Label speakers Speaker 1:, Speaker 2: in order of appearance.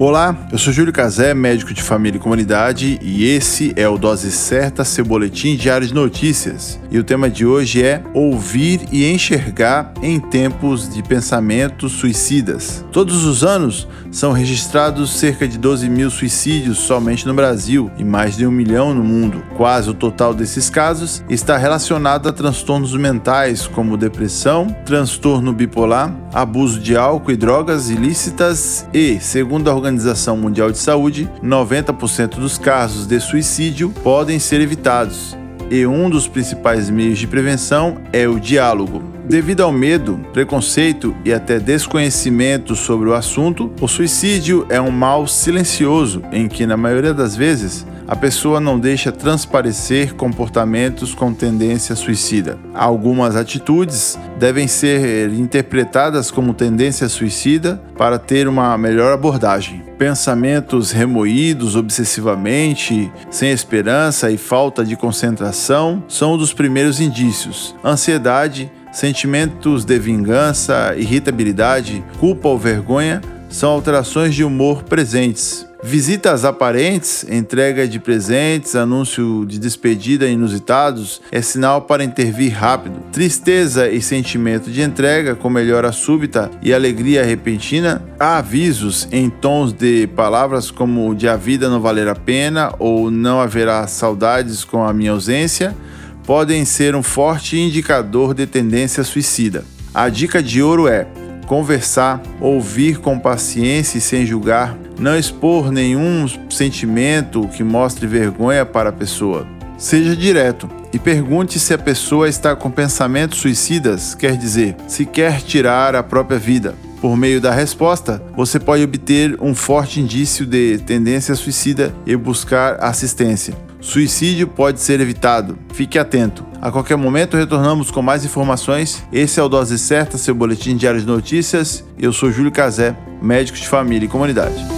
Speaker 1: Olá, eu sou Júlio Cazé, médico de família e comunidade, e esse é o Dose Certa, seu boletim diário de notícias. E o tema de hoje é ouvir e enxergar em tempos de pensamentos suicidas. Todos os anos são registrados cerca de 12 mil suicídios somente no Brasil e mais de um milhão no mundo. Quase o total desses casos está relacionado a transtornos mentais como depressão, transtorno bipolar, abuso de álcool e drogas ilícitas e, segundo a Organização Mundial de Saúde, 90% dos casos de suicídio podem ser evitados. E um dos principais meios de prevenção é o diálogo. Devido ao medo, preconceito e até desconhecimento sobre o assunto, o suicídio é um mal silencioso em que, na maioria das vezes, a pessoa não deixa transparecer comportamentos com tendência suicida. Algumas atitudes devem ser interpretadas como tendência suicida para ter uma melhor abordagem. Pensamentos remoídos obsessivamente, sem esperança e falta de concentração são um dos primeiros indícios. Ansiedade, sentimentos de vingança, irritabilidade, culpa ou vergonha são alterações de humor presentes. Visitas aparentes, entrega de presentes, anúncio de despedida inusitados é sinal para intervir rápido. Tristeza e sentimento de entrega, com melhora súbita e alegria repentina, há avisos em tons de palavras como de a vida não valer a pena ou não haverá saudades com a minha ausência, podem ser um forte indicador de tendência suicida. A dica de ouro é conversar, ouvir com paciência e sem julgar, não expor nenhum sentimento que mostre vergonha para a pessoa. Seja direto e pergunte se a pessoa está com pensamentos suicidas, quer dizer, se quer tirar a própria vida. Por meio da resposta, você pode obter um forte indício de tendência suicida e buscar assistência. Suicídio pode ser evitado. Fique atento. A qualquer momento retornamos com mais informações. Esse é o Dose Certa, seu boletim diário de notícias. Eu sou Júlio Cazé, médico de família e comunidade.